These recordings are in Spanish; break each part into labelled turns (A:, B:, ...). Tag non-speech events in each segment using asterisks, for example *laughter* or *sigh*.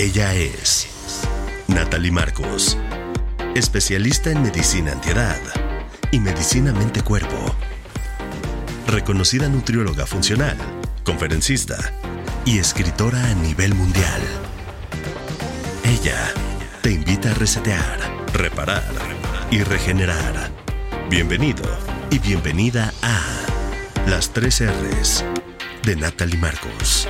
A: Ella es Natalie Marcos, especialista en medicina antiedad y medicina mente-cuerpo. Reconocida nutrióloga funcional, conferencista y escritora a nivel mundial. Ella te invita a resetear, reparar y regenerar. Bienvenido y bienvenida a Las 3 R's de Natalie Marcos.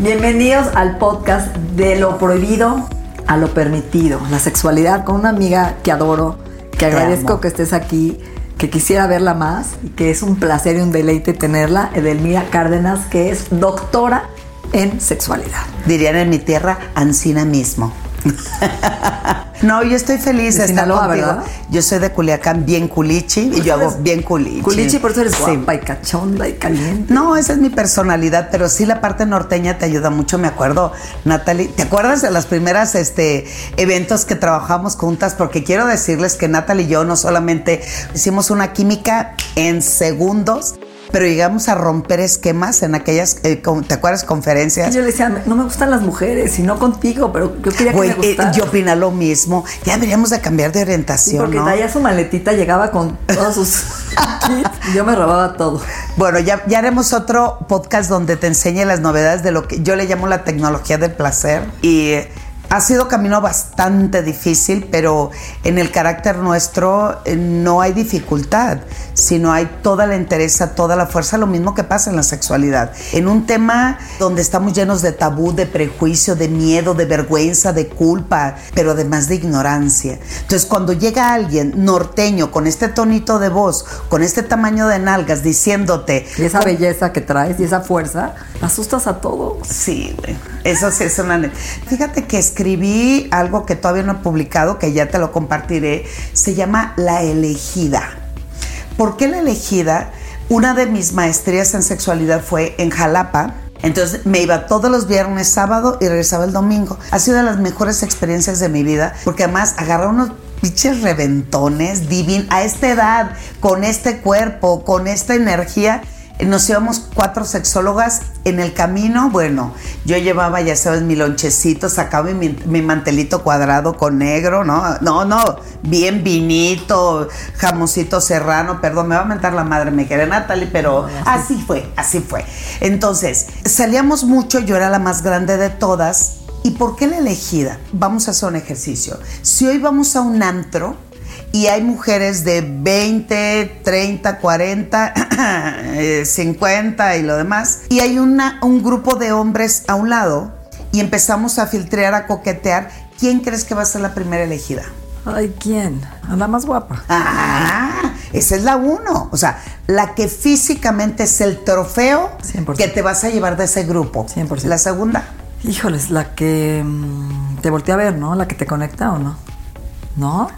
B: Bienvenidos al podcast de lo prohibido a lo permitido, la sexualidad con una amiga que adoro, que agradezco
C: amo.
B: que estés aquí, que quisiera verla más y que es un placer y un deleite tenerla, Edelmira Cárdenas, que es doctora en sexualidad.
C: Dirían en mi tierra, Ancina mismo. *laughs* no, yo estoy feliz
B: De
C: de estar
B: Sinaloa,
C: contigo.
B: ¿verdad?
C: Yo soy de Culiacán, bien culichi, y yo hago bien culichi.
B: Culichi, por eso eres
C: Sí.
B: guapa y cachonda y caliente.
C: No, esa es mi personalidad, pero sí la parte norteña te ayuda mucho. Me acuerdo, Natalie, ¿te acuerdas de las primeras este, eventos que trabajamos juntas? Porque quiero decirles que Natalie y yo no solamente hicimos una química en segundos, pero llegamos a romper esquemas en aquellas, eh, con- ¿te acuerdas? Conferencias.
B: Yo le decía, no me gustan las mujeres y no contigo, pero yo quería que
C: Güey,
B: me
C: eh,
B: gustara.
C: yo opino lo mismo. Ya deberíamos de cambiar de
B: Sí,
C: orientación,
B: porque
C: ¿no?
B: traía su maletita, llegaba con todos sus *laughs* kits y yo me robaba todo.
C: Bueno, ya, ya haremos otro podcast donde te enseñe las novedades de lo que yo le llamo la tecnología del placer. Y eh, ha sido camino bastante difícil, pero en el carácter nuestro eh, no hay dificultad, sino hay toda la entereza, toda la fuerza, lo mismo que pasa en la sexualidad. En un tema donde estamos llenos de tabú, de prejuicio, de miedo, de vergüenza, de culpa, pero además de ignorancia. Entonces, cuando llega alguien norteño con este tonito de voz, con este tamaño de nalgas, diciéndote,
B: Y esa belleza que traes y esa fuerza, asustas a todos.
C: Sí, güey. Eso sí es una. Fíjate que escribí algo que todavía no he publicado, que ya te lo compartiré. Se llama La elegida. ¿Por qué la elegida? Una de mis maestrías en sexualidad fue en Jalapa. Entonces me iba todos los viernes, sábado y regresaba el domingo. Ha sido de las mejores experiencias de mi vida, porque además agarré unos pinches reventones divin a esta edad, con este cuerpo, con esta energía. Nos íbamos cuatro sexólogas en el camino. Bueno, yo llevaba, ya sabes, mi lonchecito, sacaba mi, mi mantelito cuadrado con negro, ¿no? No, no, bien vinito, jamoncito serrano, perdón, me va a mentar la madre, me quiere Natalie, pero así fue, así fue. Entonces, salíamos mucho, yo era la más grande de todas. ¿Y por qué la elegida? Vamos a hacer un ejercicio. Si hoy vamos a un antro, y hay mujeres de 20, 30, 40, eh, 50 y lo demás. Y hay una, un grupo de hombres a un lado y empezamos a filtrear, a coquetear. ¿Quién crees que va a ser la primera elegida?
B: Ay, ¿quién? A la más guapa.
C: Ah, esa es la uno. O sea, la que físicamente es el trofeo
B: 100%.
C: que te vas a llevar de ese grupo.
B: 100%.
C: La segunda.
B: Híjoles, la que mm, te voltea a ver, ¿no? La que te conecta o no. ¿No?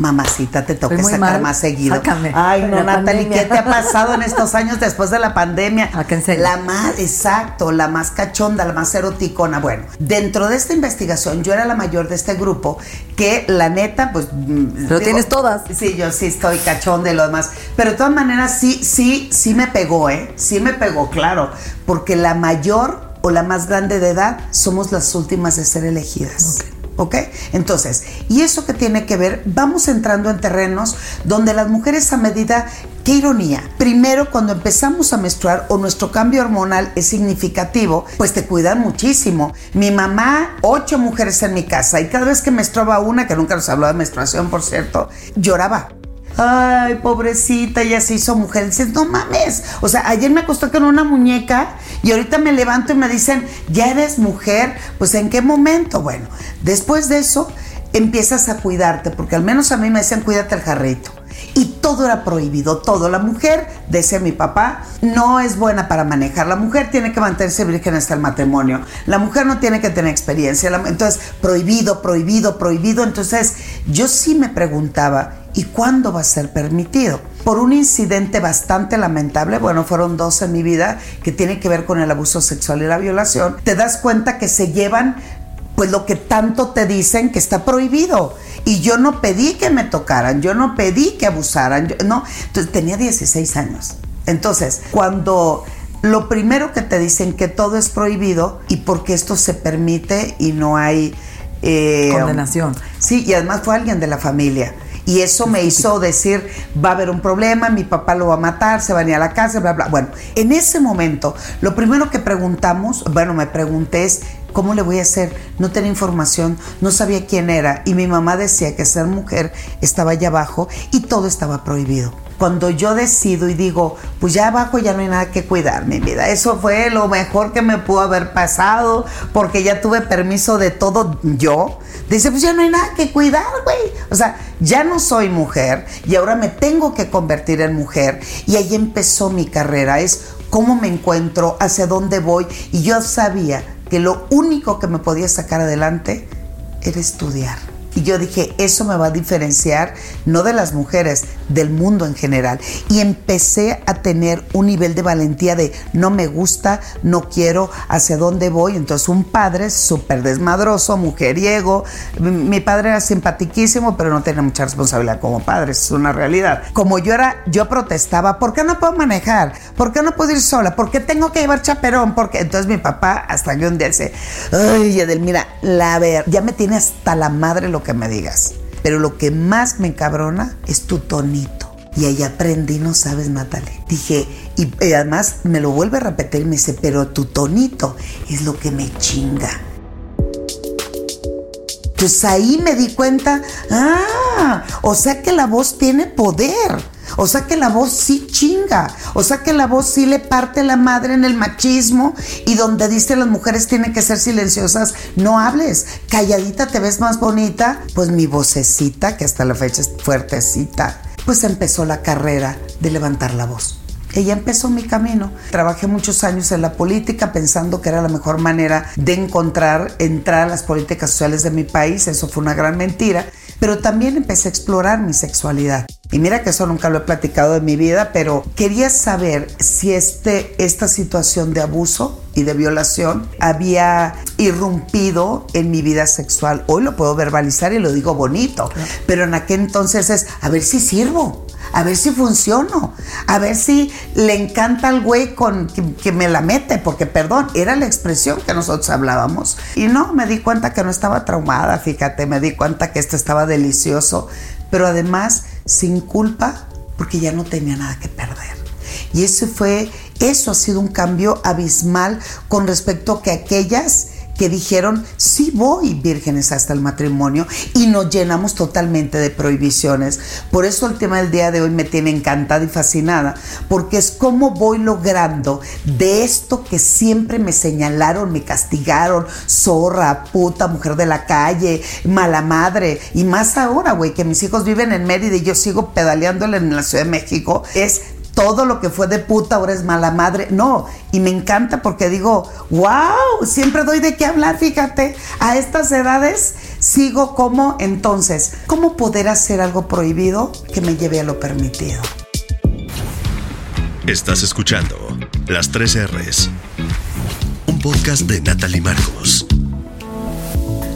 C: Mamacita, te toca sacar
B: mal.
C: más seguido.
B: Sácame.
C: Ay, no, Natalie,
B: pandemia.
C: ¿qué te ha pasado en estos años después de la pandemia?
B: ¿A qué enseño?
C: La más, exacto, la más cachonda, la más eroticona. Bueno, dentro de esta investigación, yo era la mayor de este grupo, que la neta, pues. mm,
B: Pero tienes todas.
C: Sí, yo sí estoy cachonda y lo demás. Pero de todas maneras, sí, sí, sí me pegó, ¿eh? Sí me pegó, claro. Porque la mayor o la más grande de edad somos las últimas de ser elegidas. ¿Ok? Entonces, ¿y eso qué tiene que ver? Vamos entrando en terrenos donde las mujeres a medida, qué ironía, primero cuando empezamos a menstruar o nuestro cambio hormonal es significativo, pues te cuidan muchísimo. Mi mamá, ocho mujeres en mi casa y cada vez que menstruaba una, que nunca nos habló de menstruación, por cierto, lloraba. Ay, pobrecita, ya se hizo mujer. Dices, no mames. O sea, ayer me acosté con una muñeca y ahorita me levanto y me dicen, ya eres mujer. Pues en qué momento? Bueno, después de eso empiezas a cuidarte, porque al menos a mí me decían, cuídate el jarrito. y todo era prohibido, todo. La mujer, decía mi papá, no es buena para manejar. La mujer tiene que mantenerse virgen hasta el matrimonio. La mujer no tiene que tener experiencia. Entonces, prohibido, prohibido, prohibido. Entonces, yo sí me preguntaba, ¿y cuándo va a ser permitido? Por un incidente bastante lamentable, bueno, fueron dos en mi vida que tiene que ver con el abuso sexual y la violación, te das cuenta que se llevan pues lo que tanto te dicen que está prohibido. Y yo no pedí que me tocaran, yo no pedí que abusaran, no. Entonces tenía 16 años. Entonces, cuando lo primero que te dicen que todo es prohibido y porque esto se permite y no hay...
B: Eh, Condenación.
C: Sí, y además fue alguien de la familia. Y eso me hizo decir, va a haber un problema, mi papá lo va a matar, se va a ir a la cárcel, bla, bla. Bueno, en ese momento, lo primero que preguntamos, bueno, me pregunté es, ¿Cómo le voy a hacer? No tenía información, no sabía quién era y mi mamá decía que ser mujer estaba allá abajo y todo estaba prohibido. Cuando yo decido y digo, pues ya abajo ya no hay nada que cuidar, mi vida. Eso fue lo mejor que me pudo haber pasado porque ya tuve permiso de todo yo. Dice, pues ya no hay nada que cuidar, güey. O sea, ya no soy mujer y ahora me tengo que convertir en mujer. Y ahí empezó mi carrera. Es cómo me encuentro, hacia dónde voy. Y yo sabía que lo único que me podía sacar adelante era estudiar. Y yo dije, eso me va a diferenciar no de las mujeres, del mundo en general. Y empecé a tener un nivel de valentía de no me gusta, no quiero, hacia dónde voy. Entonces un padre súper desmadroso, mujeriego. Mi padre era simpatiquísimo, pero no tenía mucha responsabilidad como padre, es una realidad. Como yo era, yo protestaba, ¿por qué no puedo manejar? ¿Por qué no puedo ir sola? ¿Por qué tengo que llevar chaperón? Porque entonces mi papá hasta que un ay, Edelmira, la ver, ya me tiene hasta la madre me digas. Pero lo que más me encabrona es tu tonito. Y ahí aprendí, no sabes, Natalie. Dije, y, además me lo vuelve a repetir y me dice, pero tu tonito es lo que me chinga. Entonces ahí me di cuenta, ah, o sea que la voz tiene poder. O sea que la voz sí chinga. O sea que la voz sí le parte la madre en el machismo y donde dice las mujeres tienen que ser silenciosas, no hables. Calladita te ves más bonita. Pues mi vocecita, que hasta la fecha es fuertecita, pues empezó la carrera de levantar la voz. Ella empezó mi camino. Trabajé muchos años en la política pensando que era la mejor manera de encontrar, entrar a las políticas sociales de mi país. Eso fue una gran mentira. Pero también empecé a explorar mi sexualidad. Y mira que eso nunca lo he platicado en mi vida, pero quería saber si este, esta situación de abuso y de violación había irrumpido en mi vida sexual. Hoy lo puedo verbalizar y lo digo bonito, pero en aquel entonces es a ver si sirvo, a ver si funciono, a ver si le encanta al güey con que, me la mete, porque perdón, era la expresión que nosotros hablábamos. Y no, me di cuenta que no estaba traumada, fíjate, me di cuenta que esto estaba delicioso, pero además sin culpa porque ya no tenía nada que perder. Y eso fue, eso ha sido un cambio abismal con respecto a que aquellas que dijeron, sí voy vírgenes hasta el matrimonio y nos llenamos totalmente de prohibiciones. Por eso el tema del día de hoy me tiene encantada y fascinada, porque es cómo voy logrando de esto que siempre me señalaron, me castigaron, zorra, puta, mujer de la calle, mala madre, y más ahora, güey, que mis hijos viven en Mérida y yo sigo pedaleándole en la Ciudad de México, es todo lo que fue de puta ahora es mala madre. No, y me encanta porque digo, wow, siempre doy de qué hablar, fíjate, a estas edades sigo como entonces, ¿cómo poder hacer algo prohibido que me lleve a lo permitido?
A: Estás escuchando Las tres R's, un podcast de Natalie Marcos.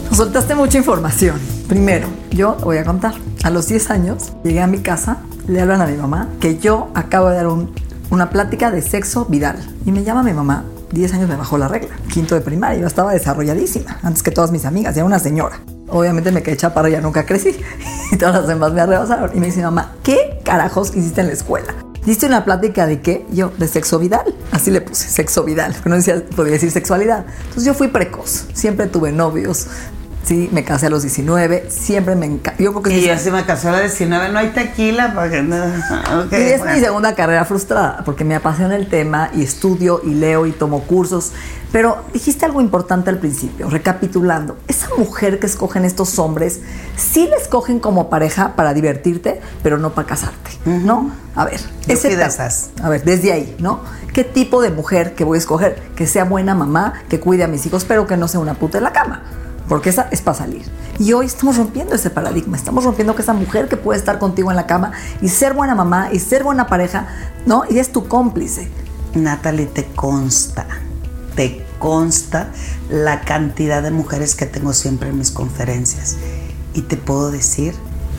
B: Nos soltaste mucha información. Primero, yo voy a contar. A los 10 años llegué a mi casa le hablan a mi mamá que yo acabo de dar una plática de sexo viral. Y me llama mi mamá, 10 años me bajó la regla, quinto de primaria, yo estaba desarrolladísima, antes que todas mis amigas, ya una señora. Obviamente me quedé chaparra, ya nunca crecí. *laughs* Y todas las demás me arrebasaron. Y me dice, mamá, ¿qué carajos hiciste en la escuela? ¿Diste una plática de qué? Yo, de sexo viral. Así le puse, sexo viral. No decía, podía decir sexualidad. Entonces yo fui precoz. Siempre tuve novios, Sí, me casé a los 19, siempre me encanta. Yo creo que
C: Y
B: es
C: yo sí me casé a los 19, no hay tequila porque no. *laughs* ok,
B: Y es
C: bueno.
B: mi segunda carrera frustrada, porque me apasiona el tema y estudio y leo y tomo cursos. Pero dijiste algo importante al principio, recapitulando. Esa mujer que escogen estos hombres, sí la escogen como pareja para divertirte, pero no para casarte, ¿no? A ver,
C: Yo esas.
B: A ver, desde ahí, ¿no? ¿Qué tipo de mujer que voy a escoger? Que sea buena mamá, que cuide a mis hijos, pero que no sea una puta en la cama. Porque esa es para salir. Y hoy estamos rompiendo ese paradigma. Estamos rompiendo que esa mujer que puede estar contigo en la cama y ser buena mamá y ser buena pareja, ¿no? Y es tu cómplice.
C: Natalie, te consta, te consta la cantidad de mujeres que tengo siempre en mis conferencias. Y te puedo decir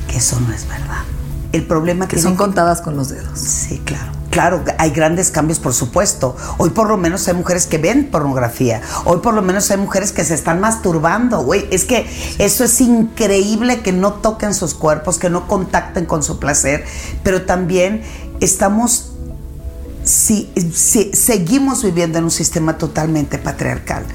C: que eso no es verdad. El problema
B: Que
C: tiene
B: son contadas con los dedos.
C: Sí, claro. Claro, hay grandes cambios, por supuesto. Hoy por lo menos hay mujeres que ven pornografía. Hoy por lo menos hay mujeres que se están masturbando, güey. Es que eso es increíble que no toquen sus cuerpos, que no contacten con su placer. Pero también estamos si, seguimos viviendo en un sistema totalmente patriarcal,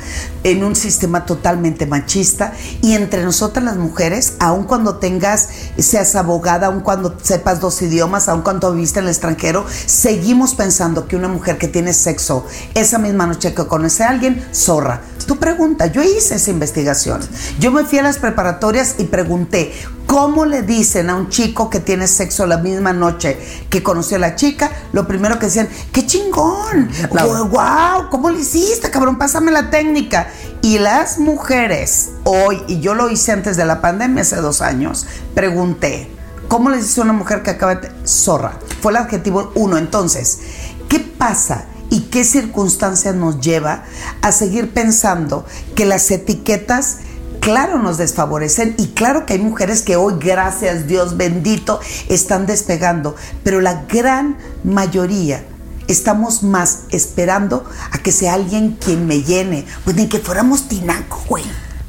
C: en un sistema totalmente machista y entre nosotras las mujeres, aun cuando tengas, seas abogada, aun cuando sepas dos idiomas, aun cuando viviste en el extranjero, seguimos pensando que una mujer que tiene sexo esa misma noche que conoce a alguien, zorra. Tu pregunta, yo hice esa investigación. Yo me fui a las preparatorias y pregunté, ¿cómo le dicen a un chico que tiene sexo la misma noche que conoció a la chica? Lo primero que decían, ¡qué chingón!
B: aplauden.
C: ¡Wow! ¿Cómo lo hiciste, cabrón? Pásame la técnica. Y las mujeres hoy, y yo lo hice antes de la pandemia, hace dos años, pregunté, ¿cómo le dice a una mujer que acaba de... Zorra. Fue el adjetivo uno. Entonces, ¿qué pasa? ¿Y qué circunstancias nos lleva a seguir pensando que las etiquetas claro nos desfavorecen y claro que hay mujeres que hoy, gracias Dios bendito, están despegando, pero la gran mayoría estamos más esperando a que sea alguien quien me llene, pues ni que fuéramos tinaco, güey.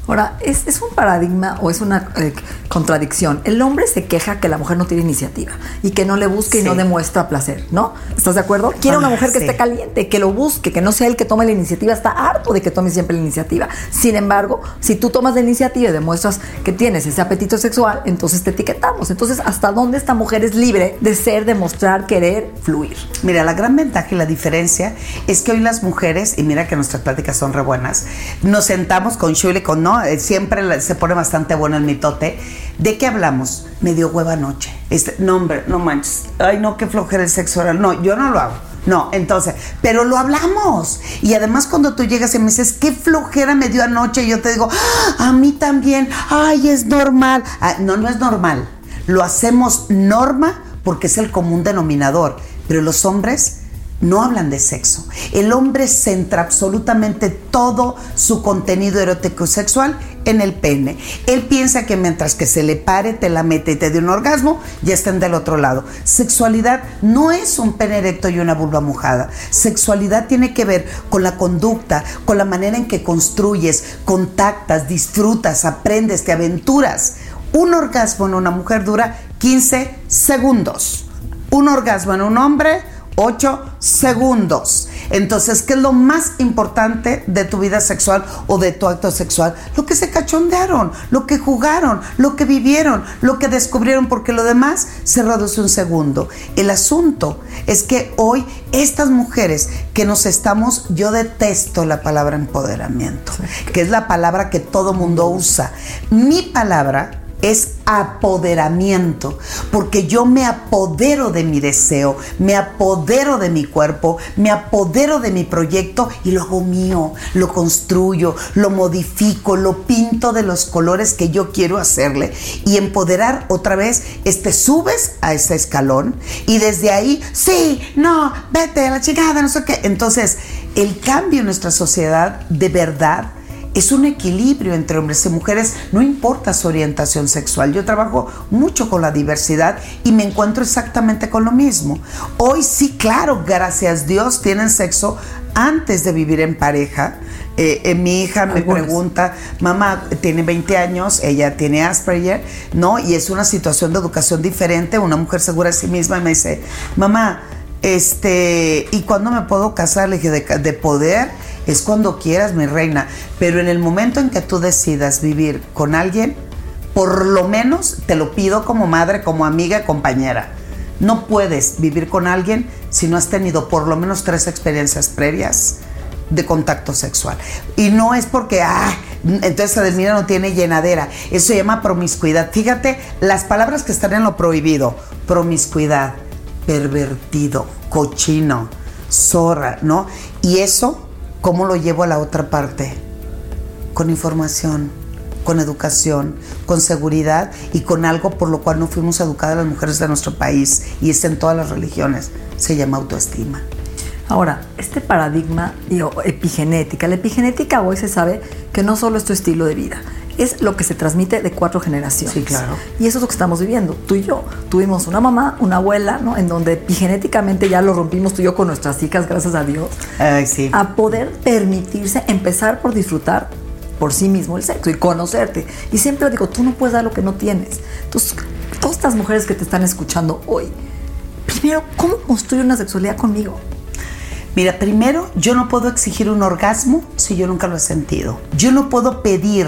B: Ahora, ¿es, es un paradigma o es una eh, contradicción? El hombre se queja que la mujer no tiene iniciativa y que no le busque y
C: Sí.
B: no demuestra placer, ¿no? ¿Estás de acuerdo? Quiere una mujer que
C: sí.
B: esté caliente, que lo busque, que no sea él que tome la iniciativa. Está harto de que tome siempre la iniciativa. Sin embargo, si tú tomas la iniciativa y demuestras que tienes ese apetito sexual, entonces te etiquetamos. Entonces, ¿hasta dónde esta mujer es libre de ser, demostrar, querer, fluir?
C: Mira, la gran ventaja y la diferencia es que hoy las mujeres, y mira que nuestras pláticas son re buenas, nos sentamos con Shuli, con no, Eh, siempre se pone bastante bueno el mitote. ¿De qué hablamos? Me dio hueva anoche. Este, no, hombre, no manches. Ay, no, qué flojera el sexo oral. No, yo no lo hago. No, entonces, pero lo hablamos. Y además cuando tú llegas y me dices, qué flojera me dio anoche, yo te digo, "Ah, a mí también, ay, es normal. Ah, no, no es normal. Lo hacemos norma porque es el común denominador. Pero los hombres no hablan de sexo. El hombre centra absolutamente todo su contenido erótico sexual en el pene. Él piensa que mientras que se le pare, te la mete y te dé un orgasmo, ya están del otro lado. Sexualidad no es un pene erecto y una vulva mojada. Sexualidad tiene que ver con la conducta, con la manera en que construyes, contactas, disfrutas, aprendes, te aventuras. Un orgasmo en una mujer dura 15 segundos. Un orgasmo en un hombre 8 segundos. Entonces, ¿qué es lo más importante de tu vida sexual o de tu acto sexual? Lo que se cachondearon, lo que jugaron, lo que vivieron, lo que descubrieron, porque lo demás se reduce un segundo. El asunto es que hoy estas mujeres que nos estamos, yo detesto la palabra empoderamiento, que es la palabra que todo mundo usa. Mi palabra es apoderamiento, porque yo me apodero de mi deseo, me apodero de mi cuerpo, me apodero de mi proyecto y lo hago mío, lo construyo, lo modifico, lo pinto de los colores que yo quiero hacerle y empoderar otra vez, este subes a ese escalón y desde ahí, sí, no, vete a la chingada, no sé qué. Entonces, el cambio en nuestra sociedad de verdad es un equilibrio entre hombres y mujeres, no importa su orientación sexual. Yo trabajo mucho con la diversidad y me encuentro exactamente con lo mismo. Hoy sí, claro, gracias a Dios, tienen sexo antes de vivir en pareja. Eh, eh, mi hija me pregunta, mamá tiene 20 años, ella tiene Asperger, ¿no? Y es una situación de educación diferente, una mujer segura de sí misma y me dice, mamá, este, ¿y cuándo me puedo casar? Le dije, de, de poder es cuando quieras, mi reina. Pero en el momento en que tú decidas vivir con alguien, por lo menos te lo pido como madre, como amiga, compañera. No puedes vivir con alguien si no has tenido por lo menos tres experiencias previas de contacto sexual. Y no es porque, ah, entonces Adelmira no tiene llenadera. Eso se llama promiscuidad. Fíjate las palabras que están en lo prohibido. Promiscuidad, pervertido, cochino, zorra, ¿no? Y eso, ¿cómo lo llevo a la otra parte? Con información, con educación, con seguridad y con algo por lo cual no fuimos educadas las mujeres de nuestro país y está en todas las religiones. Se llama autoestima.
B: Ahora, este paradigma epigenética, la epigenética hoy se sabe que no solo es tu estilo de vida, es lo que se transmite de cuatro generaciones.
C: Sí, claro.
B: Y eso es lo que estamos viviendo. Tú y yo tuvimos una mamá, una abuela, ¿no? En donde epigenéticamente ya lo rompimos tú y yo con nuestras hijas, gracias a Dios.
C: Ay, sí.
B: A poder permitirse empezar por disfrutar por sí mismo el sexo y conocerte. Y siempre digo, tú no puedes dar lo que no tienes. Entonces, todas estas mujeres que te están escuchando hoy, primero, ¿cómo construir una sexualidad conmigo?
C: Mira, primero, yo no puedo exigir un orgasmo si yo nunca lo he sentido. Yo no puedo pedir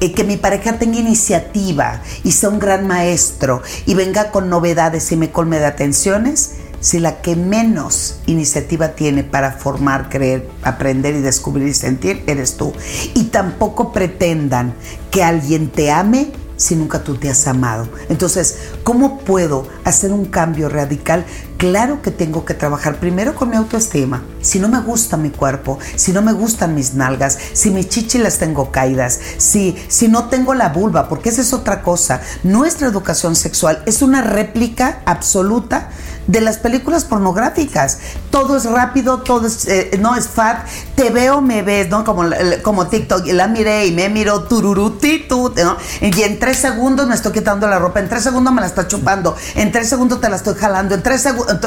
C: eh, que mi pareja tenga iniciativa y sea un gran maestro y venga con novedades y me colme de atenciones si la que menos iniciativa tiene para formar, creer, aprender y descubrir y sentir eres tú. Y tampoco pretendan que alguien te ame si nunca tú te has amado. Entonces, ¿cómo puedo hacer un cambio radical? Claro que tengo que trabajar primero con mi autoestima. Si no me gusta mi cuerpo, si no me gustan mis nalgas, si mis chichi las tengo caídas, si, si no tengo la vulva, porque esa es otra cosa. Nuestra educación sexual es una réplica absoluta de las películas pornográficas. Todo es rápido, todo es, eh, no es fat. Te veo, me ves, ¿no? Como, como TikTok. La miré y me miro tururutitu, ¿no? Y en tres segundos me estoy quitando la ropa, en tres segundos me la está chupando, en tres segundos te la estoy jalando, en tres segundos.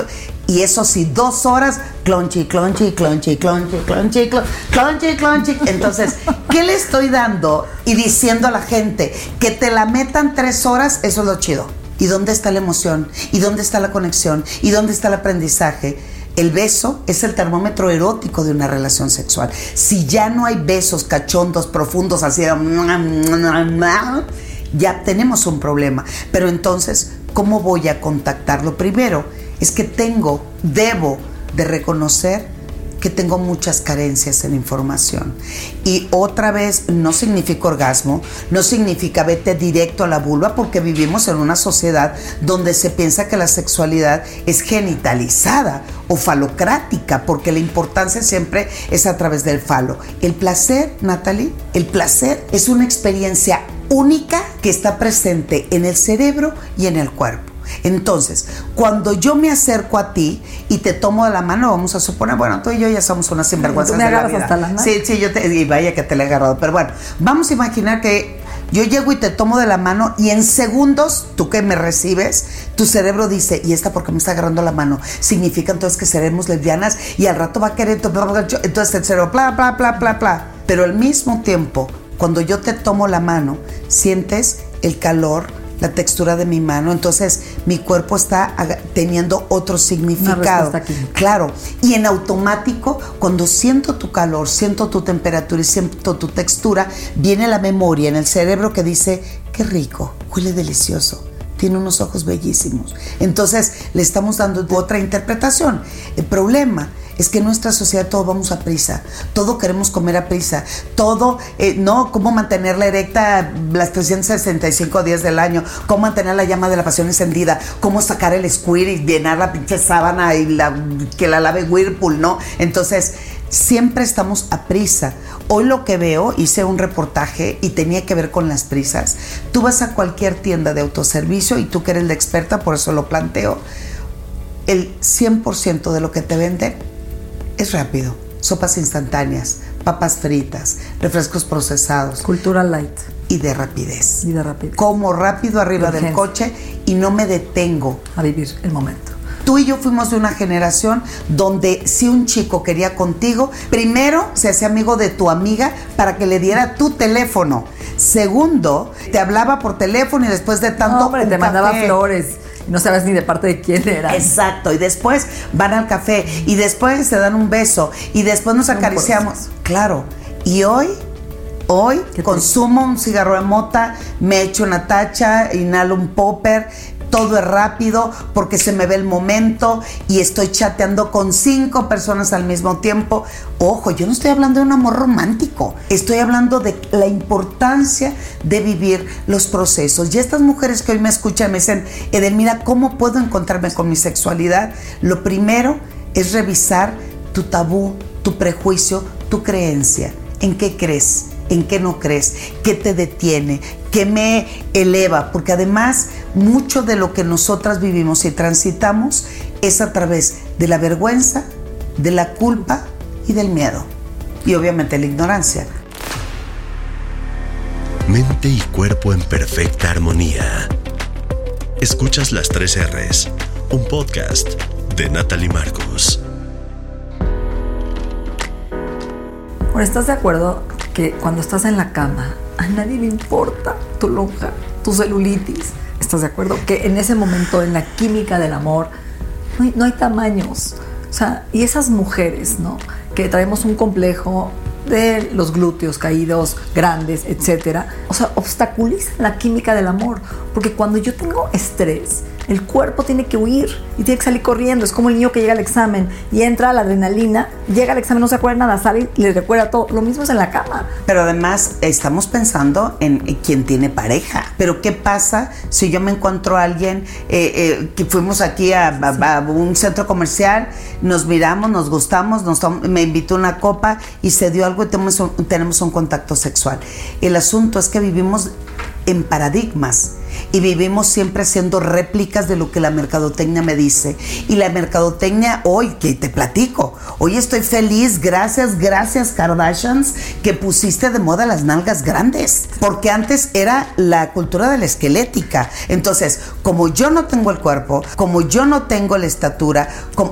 C: Y eso sí, dos horas, clonchi, clonchi, clonchi, clonchi, clonchi, clonchi, clonchi. Entonces, ¿qué le estoy dando y diciendo a la gente? Que te la metan tres horas, eso es lo chido. ¿Y dónde está la emoción? ¿Y dónde está la conexión? ¿Y dónde está el aprendizaje? El beso es el termómetro erótico de una relación sexual. Si ya no hay besos cachondos, profundos, así, ya tenemos un problema. Pero entonces, ¿cómo voy a contactarlo? Primero, es que tengo, debo de reconocer que tengo muchas carencias en información. Y otra vez, no significa orgasmo, no significa vete directo a la vulva, porque vivimos en una sociedad donde se piensa que la sexualidad es genitalizada o falocrática, porque la importancia siempre es a través del falo. El placer, Natalie, el placer es una experiencia única que está presente en el cerebro y en el cuerpo. Entonces, cuando yo me acerco a ti y te tomo de la mano, vamos a suponer, bueno, tú y yo ya somos unas sinvergüenzas
B: me
C: de la
B: agarras
C: vida.
B: hasta la mano.
C: Sí, sí, yo te y vaya que te la he agarrado, pero bueno, vamos a imaginar que yo llego y te tomo de la mano y en segundos, tú que me recibes, tu cerebro dice, ¿y esta porque me está agarrando la mano? Significa entonces que seremos lesbianas y al rato va a querer, entonces el cerebro, bla, bla, bla, bla, bla. Pero al mismo tiempo, cuando yo te tomo la mano, sientes el calor, la textura de mi mano, entonces mi cuerpo está teniendo otro significado. Claro, y en automático, cuando siento tu calor, siento tu temperatura y siento tu textura, viene la memoria en el cerebro que dice, qué rico, huele delicioso tiene unos ojos bellísimos. Entonces le estamos dando otra interpretación. El problema es que en nuestra sociedad todo vamos a prisa, todo queremos comer a prisa, todo, eh, ¿no? Cómo mantenerla erecta las 365 días del año, cómo mantener la llama de la pasión encendida, cómo sacar el squir y llenar la pinche sábana y que la lave Whirlpool, ¿no? Entonces, siempre estamos a prisa. Hoy lo que veo, hice un reportaje y tenía que ver con las prisas. Tú vas a cualquier tienda de autoservicio y tú que eres la experta, por eso lo planteo, el 100% de lo que te venden es rápido. Sopas instantáneas, papas fritas, refrescos procesados.
B: Cultura light.
C: Y de rapidez.
B: Y de rapidez.
C: Como rápido arriba del coche y no me detengo.
B: A vivir el momento.
C: Tú y yo fuimos de una generación donde si un chico quería contigo, primero se hacía amigo de tu amiga para que le diera tu teléfono. Segundo, te hablaba por teléfono y después de tanto.
B: hombre, te mandaba flores no sabes ni de parte de quién era.
C: Exacto, y después van al café y después se dan un beso y después nos acariciamos. Claro, y hoy Hoy consumo un cigarro de mota, me echo una tacha, inhalo un popper, todo es rápido porque se me ve el momento y estoy chateando con cinco personas al mismo tiempo. Ojo, yo no estoy hablando de un amor romántico, estoy hablando de la importancia de vivir los procesos. Y estas mujeres que hoy me escuchan me dicen, Edelmira, ¿cómo puedo encontrarme con mi sexualidad? Lo primero es revisar tu tabú, tu prejuicio, tu creencia. ¿En qué crees? en qué no crees, qué te detiene, qué me eleva, porque además mucho de lo que nosotras vivimos y transitamos es a través de la vergüenza, de la culpa y del miedo. Y obviamente la ignorancia.
A: Mente y cuerpo en perfecta armonía. Escuchas las tres R's, un podcast de Natalie Marcos.
B: ¿estás de acuerdo que cuando estás en la cama, a nadie le importa tu lonja, tu celulitis. ¿Estás de acuerdo? Que en ese momento, en la química del amor, no hay, no hay tamaños. O sea, y esas mujeres, ¿no? Que traemos un complejo de los glúteos caídos, grandes, etcétera. O sea, obstaculiza la química del amor. Porque cuando yo tengo estrés, el cuerpo tiene que huir y tiene que salir corriendo. Es como el niño que llega al examen y entra la adrenalina, llega al examen, no se acuerda nada, sale y le recuerda todo. Lo mismo es en la cama.
C: Pero además estamos pensando en quien tiene pareja. Pero ¿qué pasa si yo me encuentro a alguien eh, eh, que fuimos aquí a, un centro comercial, nos miramos, nos gustamos, nos me invitó una copa y se dio algo y tenemos tenemos un contacto sexual? El asunto es que vivimos en paradigmas y vivimos siempre haciendo réplicas de lo que la mercadotecnia me dice. Y la mercadotecnia hoy, que te platico, hoy estoy feliz, gracias, gracias Kardashians, que pusiste de moda las nalgas grandes, porque antes era la cultura de la esquelética. Entonces, como yo no tengo el cuerpo, como yo no tengo la estatura,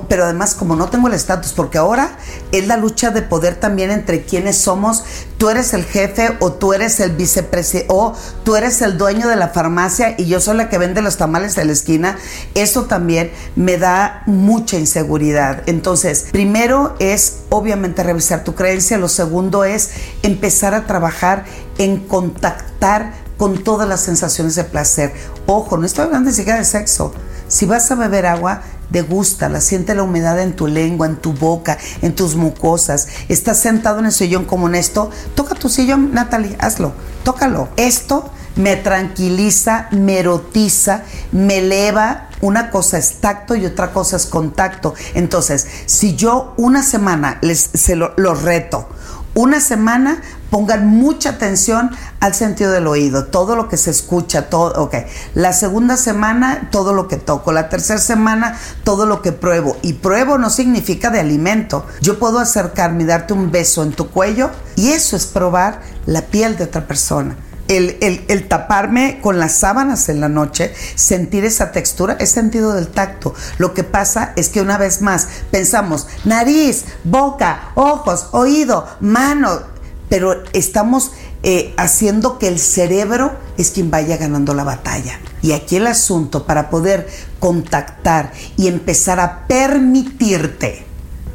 C: pero además como no tengo el estatus, porque ahora es la lucha de poder también entre quienes somos, tú eres el jefe o tú eres el vicepresidente o tú eres el dueño de la farmacia y yo soy la que vende los tamales de la esquina, eso también me da mucha inseguridad. Entonces, primero es obviamente revisar tu creencia, lo segundo es empezar a trabajar en contactar con todas las sensaciones de placer. Ojo, no estoy hablando ni siquiera de sexo. Si vas a beber agua, degústala, siente la humedad en tu lengua, en tu boca, en tus mucosas. Estás sentado en el sillón como en esto, toca tu sillón, Natalie, hazlo, tócalo. Esto me tranquiliza, me erotiza, me eleva. Una cosa es tacto y otra cosa es contacto. Entonces, si yo una semana les se lo, los reto, una semana pongan mucha atención al sentido del oído, todo lo que se escucha, todo, ok. La segunda semana, todo lo que toco. La tercera semana, todo lo que pruebo. Y pruebo no significa de alimento. Yo puedo acercarme y darte un beso en tu cuello y eso es probar la piel de otra persona el, taparme con las sábanas en la noche, sentir esa textura, es sentido del tacto. Lo que pasa es que una vez más pensamos nariz, boca, ojos, oído, mano, pero estamos eh, haciendo que el cerebro es quien vaya ganando la batalla. Y aquí el asunto para poder contactar y empezar a permitirte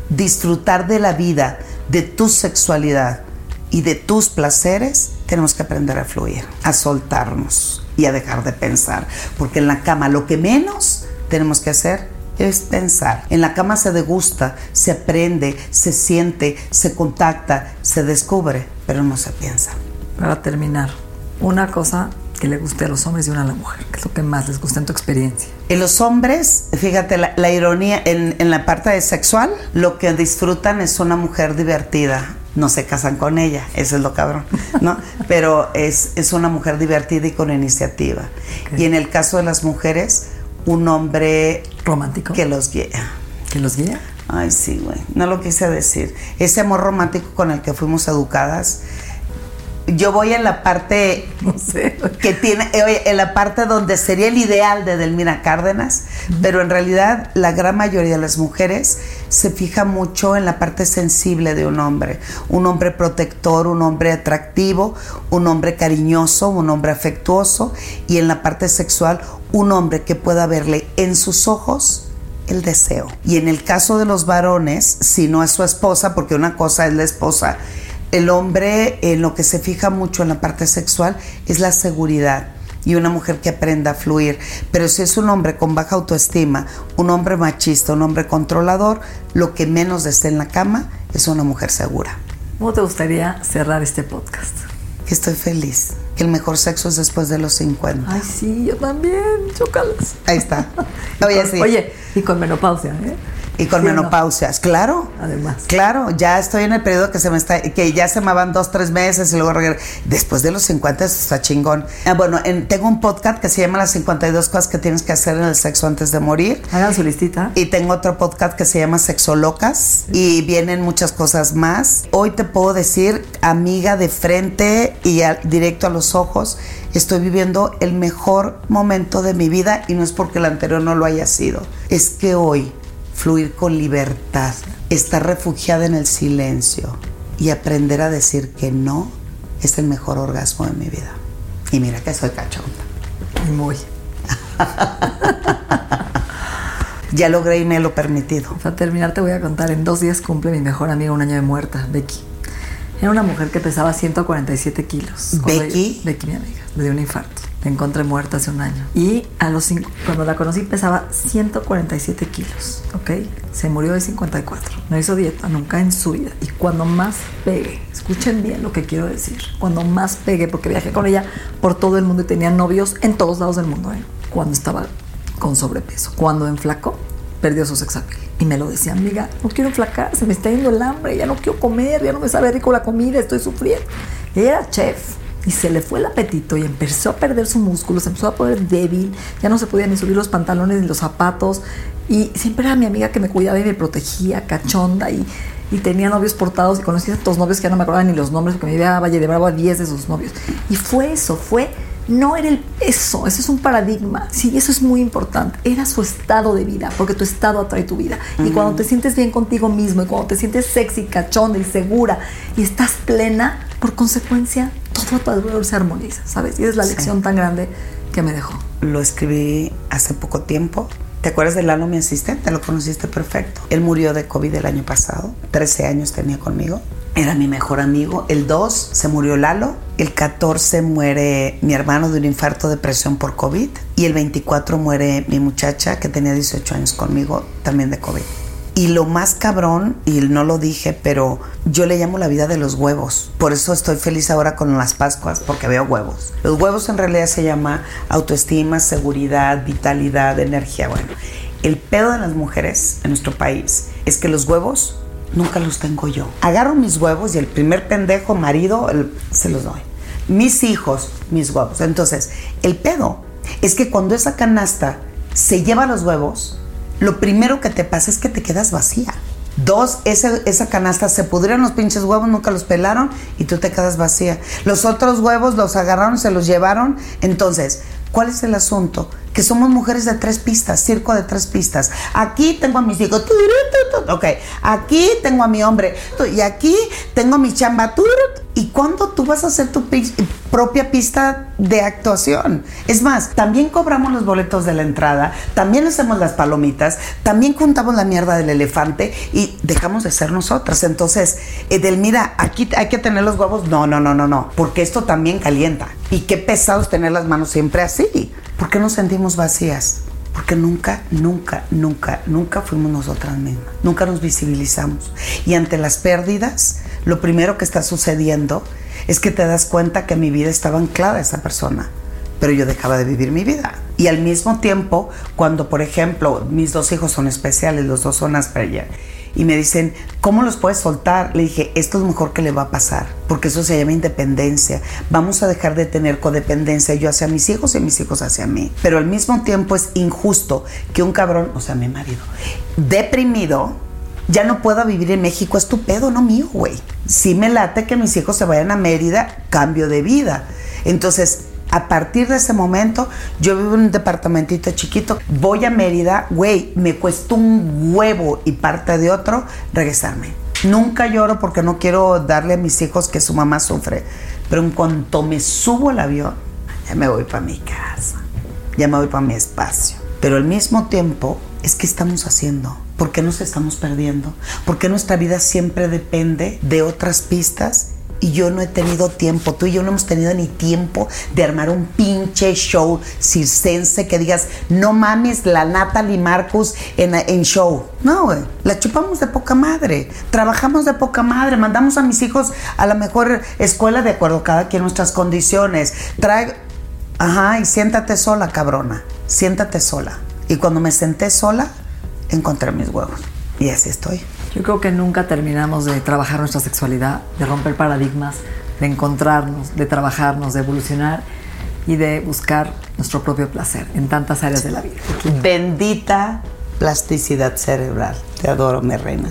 C: disfrutar de la vida, de tu sexualidad y de tus placeres, tenemos que aprender a fluir, a soltarnos y a dejar de pensar. Porque en la cama lo que menos tenemos que hacer es pensar. En la cama se degusta, se aprende, se siente, se contacta, se descubre, pero no se piensa.
B: Para terminar, una cosa que le guste a los hombres y una a la mujer, ¿qué es lo que más les gusta en tu experiencia?
C: En los hombres, fíjate, la, ironía, en, en la parte sexual, lo que disfrutan es una mujer divertida, no se casan con ella, eso es lo cabrón, ¿no? *laughs* Pero es, es una mujer divertida y con iniciativa. Y en el caso de las mujeres, un hombre
B: romántico
C: que los guía.
B: ¿Que los guía?
C: Ay, sí, güey, no lo quise decir. Ese amor romántico con el que fuimos educadas yo voy en la parte *laughs* que tiene, en la parte donde sería el ideal de Delmira Cárdenas, pero en realidad la gran mayoría de las mujeres se fija mucho en la parte sensible de un hombre, un hombre protector, un hombre atractivo, un hombre cariñoso, un hombre afectuoso. Y en la parte sexual un hombre que pueda verle en sus ojos el deseo. Y en el caso de los varones, si no es su esposa, porque una cosa es la esposa, el hombre en lo que se fija mucho en la parte sexual es la seguridad y una mujer que aprenda a fluir. Pero si es un hombre con baja autoestima, un hombre machista, un hombre controlador, lo que menos desea en la cama es una mujer segura.
B: ¿Cómo te gustaría cerrar este podcast?
C: Que estoy feliz. Que el mejor sexo es después de los 50.
B: Ay, sí, yo también. Chócalas.
C: Ahí está. *laughs*
B: Oye, sí. Oye, y con menopausia, ¿eh?
C: Y con menopausias, claro.
B: Además.
C: Claro, ya estoy en el periodo que se me está, que ya se me van dos, tres meses y luego después de los 50 está chingón. Ah, bueno, tengo un podcast que se llama Las 52 cosas que tienes que hacer en el sexo antes de morir.
B: Hagan su listita.
C: Y tengo otro podcast que se llama Sexo Locas y vienen muchas cosas más. Hoy te puedo decir, amiga de frente y directo a los ojos, estoy viviendo el mejor momento de mi vida y no es porque el anterior no lo haya sido. Es que hoy fluir con libertad, estar refugiada en el silencio y aprender a decir que no es el mejor orgasmo de mi vida. Y mira que soy cachonda.
B: Muy. *laughs*
C: ya logré y me lo permitido.
B: Para terminar te voy a contar, en dos días cumple mi mejor amiga un año de muerta, Becky. Era una mujer que pesaba 147 kilos.
C: ¿Becky?
B: Becky, mi amiga, le dio un infarto. Me encontré muerta hace un año. Y a los cinco, cuando la conocí pesaba 147 kilos, ¿ok? Se murió de 54. No hizo dieta nunca en su vida. Y cuando más pegué, escuchen bien lo que quiero decir, cuando más pegué, porque viajé con ella por todo el mundo y tenía novios en todos lados del mundo, ¿eh? Cuando estaba con sobrepeso. Cuando enflacó, perdió su sex appeal. Y me lo decía, amiga, no quiero enflacar, se me está yendo el hambre, ya no quiero comer, ya no me sabe rico la comida, estoy sufriendo. Ella era chef, y se le fue el apetito y empezó a perder su músculo, se empezó a poner débil, ya no se podía ni subir los pantalones ni los zapatos y siempre era mi amiga que me cuidaba y me protegía, cachonda y, y tenía novios portados y conocía a estos novios que ya no me acordaba ni los nombres porque me iba a Valle de Bravo a 10 de sus novios. Y fue eso, fue, no era el, eso, eso es un paradigma, sí, eso es muy importante, era su estado de vida, porque tu estado atrae tu vida. Y cuando te sientes bien contigo mismo y cuando te sientes sexy, cachonda y segura y estás plena, por consecuencia todo a tu alrededor se armoniza, ¿sabes? Y es la lección tan grande que me dejó.
C: Lo escribí hace poco tiempo. ¿Te acuerdas de Lalo, mi asistente? Lo conociste perfecto. Él murió de COVID el año pasado. 13 años tenía conmigo. Era mi mejor amigo. El 2 se murió Lalo. El 14 muere mi hermano de un infarto de presión por COVID. Y el 24 muere mi muchacha que tenía 18 años conmigo, también de COVID. Y lo más cabrón, y no lo dije, pero yo le llamo la vida de los huevos. Por eso estoy feliz ahora con las Pascuas, porque veo huevos. Los huevos en realidad se llama autoestima, seguridad, vitalidad, energía. Bueno, el pedo de las mujeres en nuestro país es que los huevos nunca los tengo yo. Agarro mis huevos y el primer pendejo marido se los doy. Mis hijos, mis huevos. Entonces, el pedo es que cuando esa canasta se lleva los huevos, lo primero que te pasa es que te quedas vacía. Dos, esa, esa canasta se pudrieron los pinches huevos, nunca los pelaron y tú te quedas vacía. Los otros huevos los agarraron, se los llevaron. Entonces, ¿cuál es el asunto? Que somos mujeres de tres pistas, circo de tres pistas. Aquí tengo a mis hijos, ok. Aquí tengo a mi hombre, y aquí tengo mi chamba, ¿Y cuándo tú vas a hacer tu propia pista de actuación? Es más, también cobramos los boletos de la entrada, también hacemos las palomitas, también juntamos la mierda del elefante y dejamos de ser nosotras. Entonces, Edelmira, aquí hay que tener los huevos. No, no, no, no, no, porque esto también calienta. Y qué pesados tener las manos siempre así. ¿Por qué nos sentimos vacías? Porque nunca, nunca, nunca, nunca fuimos nosotras mismas. Nunca nos visibilizamos. Y ante las pérdidas, lo primero que está sucediendo es que te das cuenta que mi vida estaba anclada a esa persona, pero yo dejaba de vivir mi vida. Y al mismo tiempo, cuando por ejemplo mis dos hijos son especiales, los dos son Asperger, y me dicen, ¿cómo los puedes soltar? Le dije, esto es mejor que le va a pasar, porque eso se llama independencia. Vamos a dejar de tener codependencia yo hacia mis hijos y mis hijos hacia mí. Pero al mismo tiempo es injusto que un cabrón, o sea, mi marido, deprimido, ya no pueda vivir en México, es tu pedo, no mío, güey. Si me late que mis hijos se vayan a Mérida, cambio de vida. Entonces, a partir de ese momento, yo vivo en un departamentito chiquito, voy a Mérida, güey, me cuesta un huevo y parte de otro regresarme. Nunca lloro porque no quiero darle a mis hijos que su mamá sufre, pero en cuanto me subo al avión, ya me voy para mi casa. ya me voy para mi espacio. Pero al mismo tiempo, es que estamos haciendo? ¿Por qué nos estamos perdiendo? ¿Por qué nuestra vida siempre depende de otras pistas? Y yo no he tenido tiempo, tú y yo no hemos tenido ni tiempo de armar un pinche show circense que digas, no mames, la Natalie Marcus en, en show. No, güey, la chupamos de poca madre, trabajamos de poca madre, mandamos a mis hijos a la mejor escuela de acuerdo cada quien nuestras condiciones. Trae, ajá, y siéntate sola, cabrona, siéntate sola. Y cuando me senté sola, encontré mis huevos. Y así estoy.
B: Yo creo que nunca terminamos de trabajar nuestra sexualidad, de romper paradigmas, de encontrarnos, de trabajarnos, de evolucionar y de buscar nuestro propio placer en tantas áreas de la vida.
C: Bendita plasticidad cerebral. Te adoro, mi reina.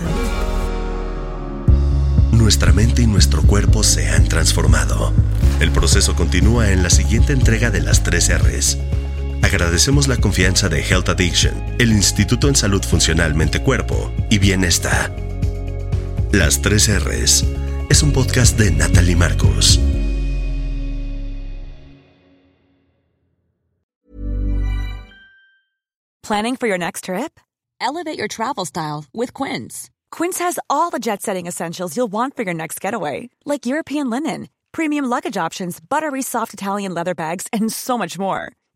A: Nuestra mente y nuestro cuerpo se han transformado. El proceso continúa en la siguiente entrega de las 3 R's Agradecemos la confianza de Health Addiction, el Instituto en Salud Funcional Mente Cuerpo y Bienestar. Las 3 R's es un podcast de Natalie Marcos.
D: Planning for your next trip? Elevate your travel style with Quince. Quince has all the jet setting essentials you'll want for your next getaway, like European linen, premium luggage options, buttery soft Italian leather bags, and so much more